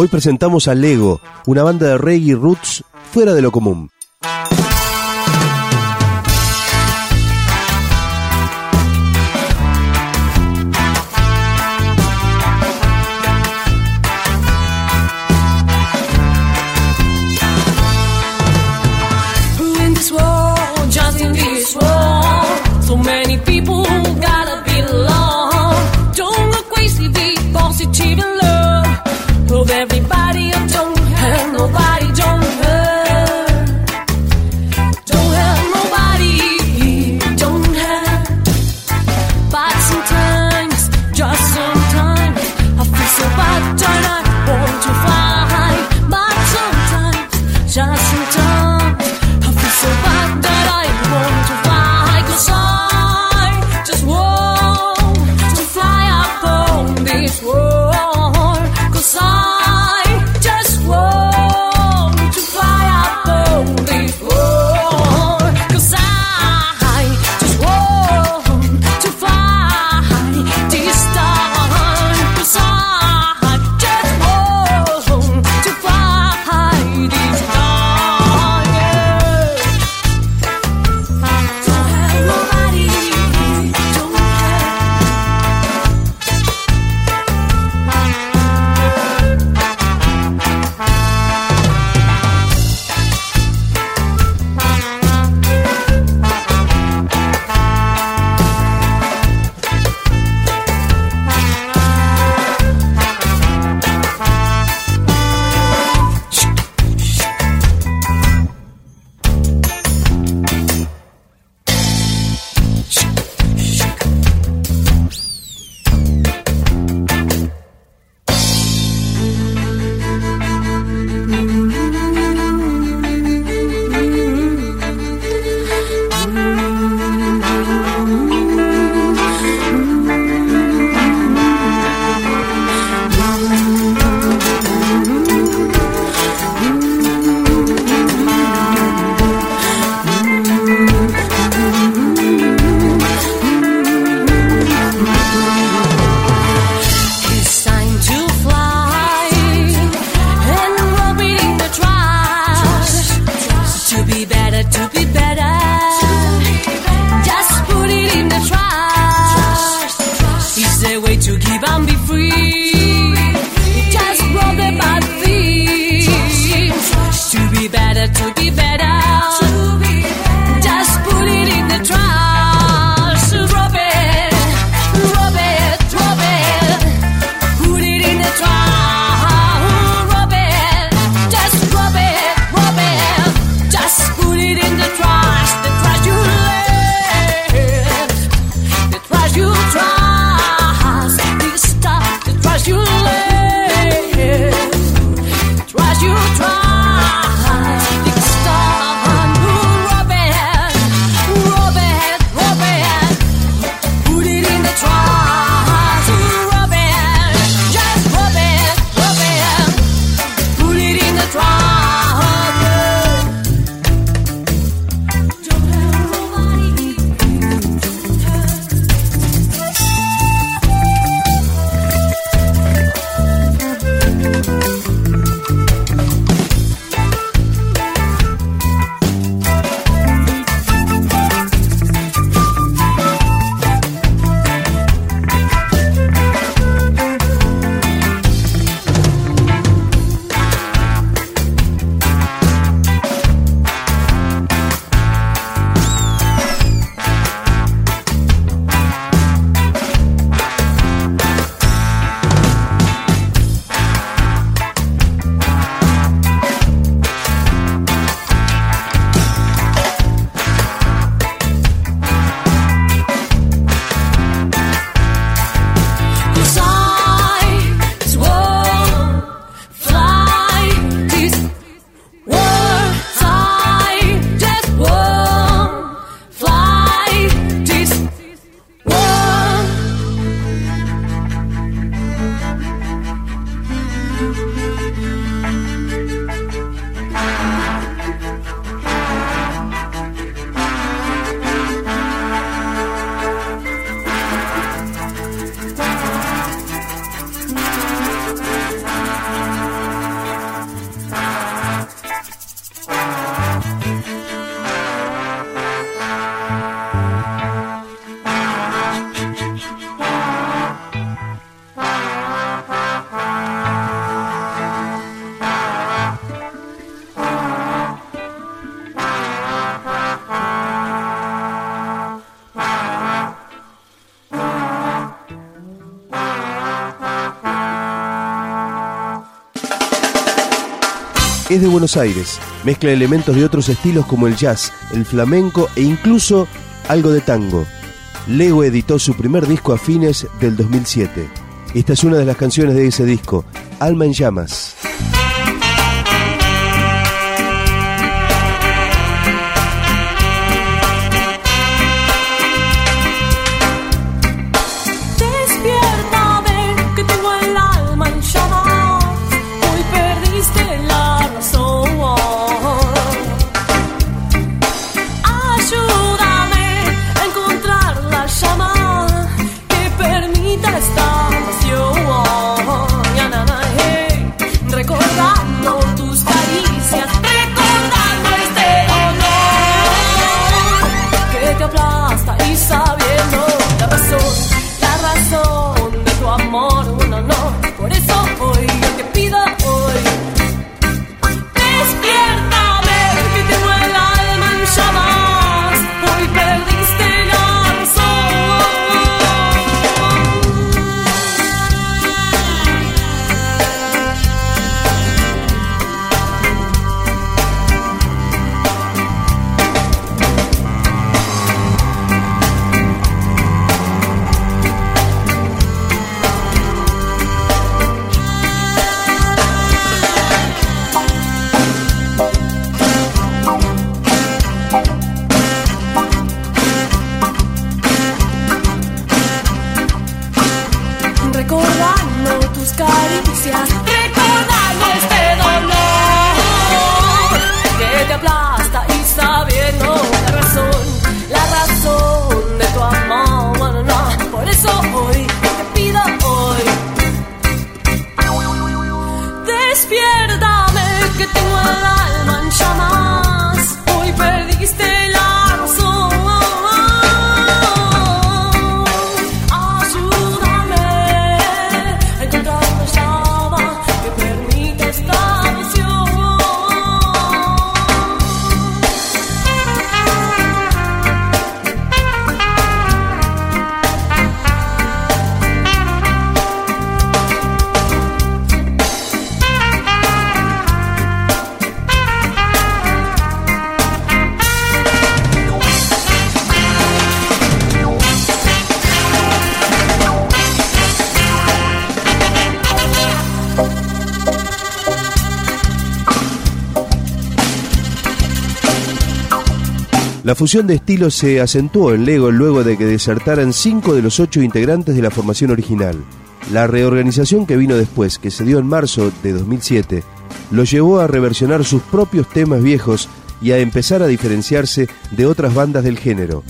Hoy presentamos a Lego, una banda de reggae roots fuera de lo común. De Buenos Aires, mezcla elementos de otros estilos como el jazz, el flamenco e incluso algo de tango. Lego editó su primer disco a fines del 2007. Esta es una de las canciones de ese disco, Alma en Llamas. La fusión de estilos se acentuó en Lego luego de que desertaran cinco de los ocho integrantes de la formación original. La reorganización que vino después, que se dio en marzo de 2007, lo llevó a reversionar sus propios temas viejos y a empezar a diferenciarse de otras bandas del género.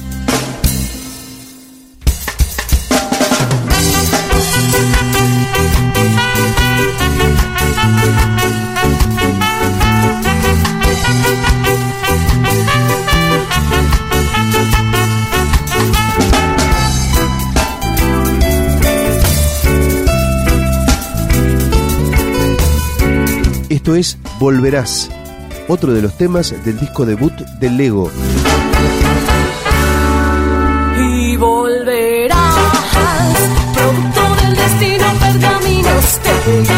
Esto es Volverás, otro de los temas del disco debut de Lego. Y volverás, producto del destino, pergaminos te